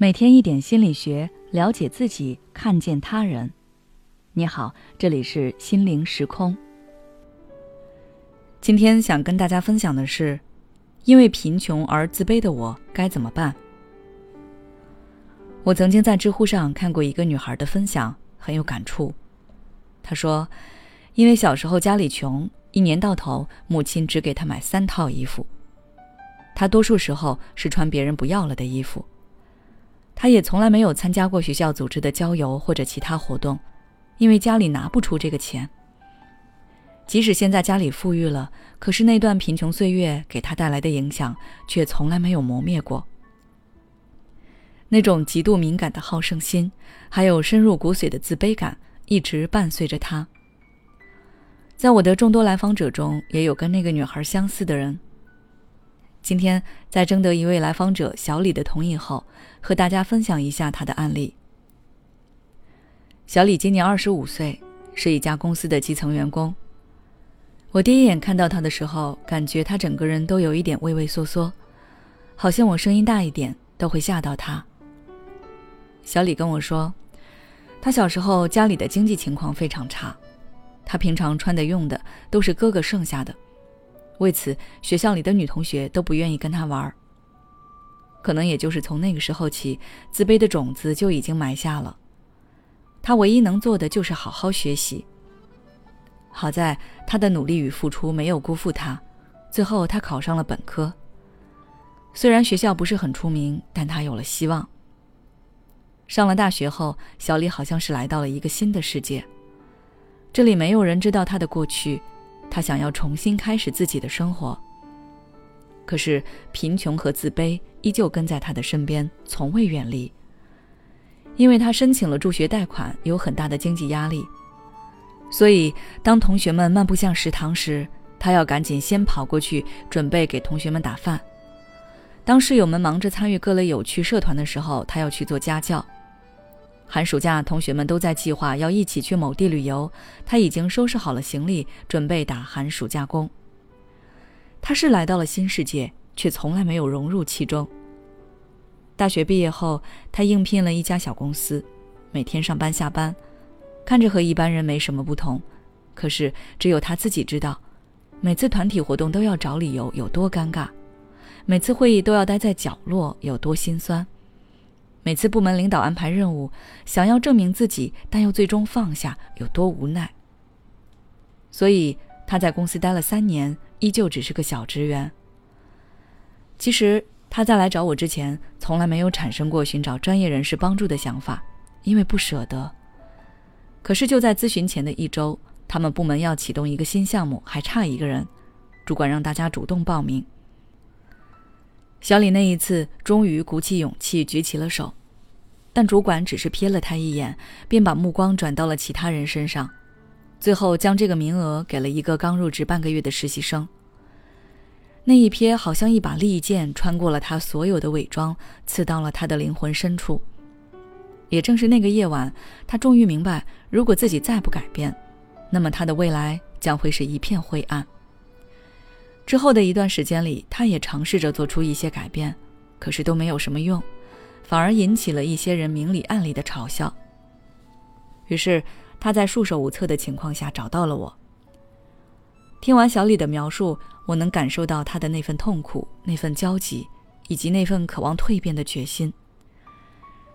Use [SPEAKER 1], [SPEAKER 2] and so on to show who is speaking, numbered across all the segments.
[SPEAKER 1] 每天一点心理学，了解自己，看见他人。你好，这里是心灵时空。今天想跟大家分享的是，因为贫穷而自卑的我该怎么办？我曾经在知乎上看过一个女孩的分享，很有感触。她说，因为小时候家里穷，一年到头母亲只给她买三套衣服，她多数时候是穿别人不要了的衣服。他也从来没有参加过学校组织的郊游或者其他活动，因为家里拿不出这个钱。即使现在家里富裕了，可是那段贫穷岁月给他带来的影响却从来没有磨灭过。那种极度敏感的好胜心，还有深入骨髓的自卑感，一直伴随着他。在我的众多来访者中，也有跟那个女孩相似的人。今天在征得一位来访者小李的同意后，和大家分享一下他的案例。小李今年二十五岁，是一家公司的基层员工。我第一眼看到他的时候，感觉他整个人都有一点畏畏缩缩，好像我声音大一点都会吓到他。小李跟我说，他小时候家里的经济情况非常差，他平常穿的用的都是哥哥剩下的。为此，学校里的女同学都不愿意跟他玩可能也就是从那个时候起，自卑的种子就已经埋下了。他唯一能做的就是好好学习。好在他的努力与付出没有辜负他，最后他考上了本科。虽然学校不是很出名，但他有了希望。上了大学后，小李好像是来到了一个新的世界，这里没有人知道他的过去。他想要重新开始自己的生活，可是贫穷和自卑依旧跟在他的身边，从未远离。因为他申请了助学贷款，有很大的经济压力，所以当同学们漫步向食堂时，他要赶紧先跑过去，准备给同学们打饭。当室友们忙着参与各类有趣社团的时候，他要去做家教。寒暑假，同学们都在计划要一起去某地旅游。他已经收拾好了行李，准备打寒暑假工。他是来到了新世界，却从来没有融入其中。大学毕业后，他应聘了一家小公司，每天上班下班，看着和一般人没什么不同。可是只有他自己知道，每次团体活动都要找理由有多尴尬，每次会议都要待在角落有多心酸。每次部门领导安排任务，想要证明自己，但又最终放下，有多无奈。所以他在公司待了三年，依旧只是个小职员。其实他在来找我之前，从来没有产生过寻找专业人士帮助的想法，因为不舍得。可是就在咨询前的一周，他们部门要启动一个新项目，还差一个人，主管让大家主动报名。小李那一次终于鼓起勇气举起了手。但主管只是瞥了他一眼，便把目光转到了其他人身上，最后将这个名额给了一个刚入职半个月的实习生。那一瞥好像一把利剑穿过了他所有的伪装，刺到了他的灵魂深处。也正是那个夜晚，他终于明白，如果自己再不改变，那么他的未来将会是一片灰暗。之后的一段时间里，他也尝试着做出一些改变，可是都没有什么用。反而引起了一些人明里暗里的嘲笑。于是他在束手无策的情况下找到了我。听完小李的描述，我能感受到他的那份痛苦、那份焦急，以及那份渴望蜕变的决心。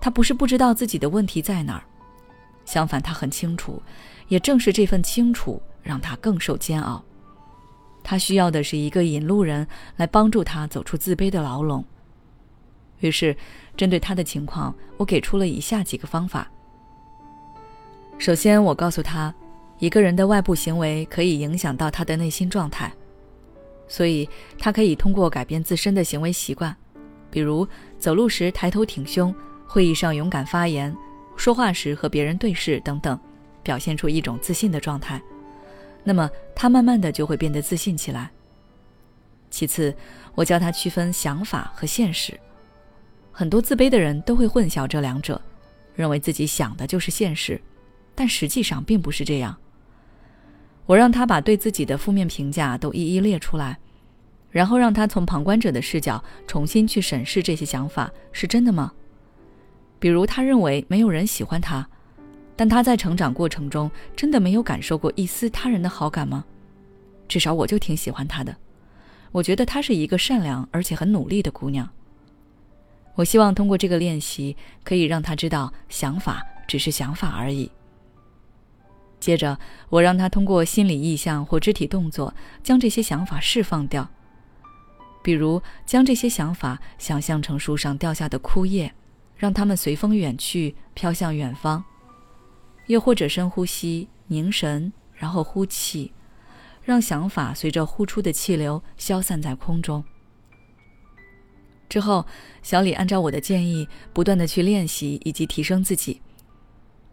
[SPEAKER 1] 他不是不知道自己的问题在哪儿，相反，他很清楚。也正是这份清楚，让他更受煎熬。他需要的是一个引路人来帮助他走出自卑的牢笼。于是，针对他的情况，我给出了以下几个方法。首先，我告诉他，一个人的外部行为可以影响到他的内心状态，所以他可以通过改变自身的行为习惯，比如走路时抬头挺胸，会议上勇敢发言，说话时和别人对视等等，表现出一种自信的状态。那么，他慢慢的就会变得自信起来。其次，我教他区分想法和现实。很多自卑的人都会混淆这两者，认为自己想的就是现实，但实际上并不是这样。我让他把对自己的负面评价都一一列出来，然后让他从旁观者的视角重新去审视这些想法是真的吗？比如他认为没有人喜欢他，但他在成长过程中真的没有感受过一丝他人的好感吗？至少我就挺喜欢他的，我觉得她是一个善良而且很努力的姑娘。我希望通过这个练习，可以让他知道，想法只是想法而已。接着，我让他通过心理意象或肢体动作，将这些想法释放掉。比如，将这些想法想象成树上掉下的枯叶，让它们随风远去，飘向远方；又或者深呼吸，凝神，然后呼气，让想法随着呼出的气流消散在空中。之后，小李按照我的建议，不断的去练习以及提升自己。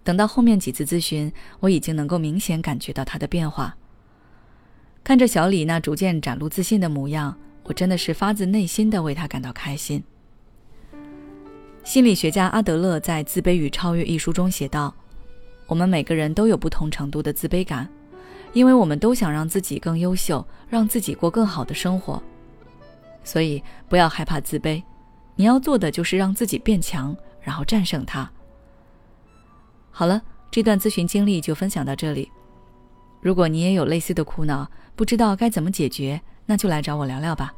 [SPEAKER 1] 等到后面几次咨询，我已经能够明显感觉到他的变化。看着小李那逐渐展露自信的模样，我真的是发自内心的为他感到开心。心理学家阿德勒在《自卑与超越》一书中写道：“我们每个人都有不同程度的自卑感，因为我们都想让自己更优秀，让自己过更好的生活。”所以不要害怕自卑，你要做的就是让自己变强，然后战胜它。好了，这段咨询经历就分享到这里。如果你也有类似的苦恼，不知道该怎么解决，那就来找我聊聊吧。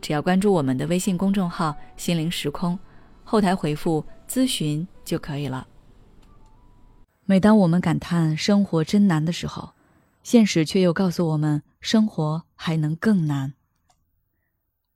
[SPEAKER 1] 只要关注我们的微信公众号“心灵时空”，后台回复“咨询”就可以了。每当我们感叹生活真难的时候，现实却又告诉我们，生活还能更难。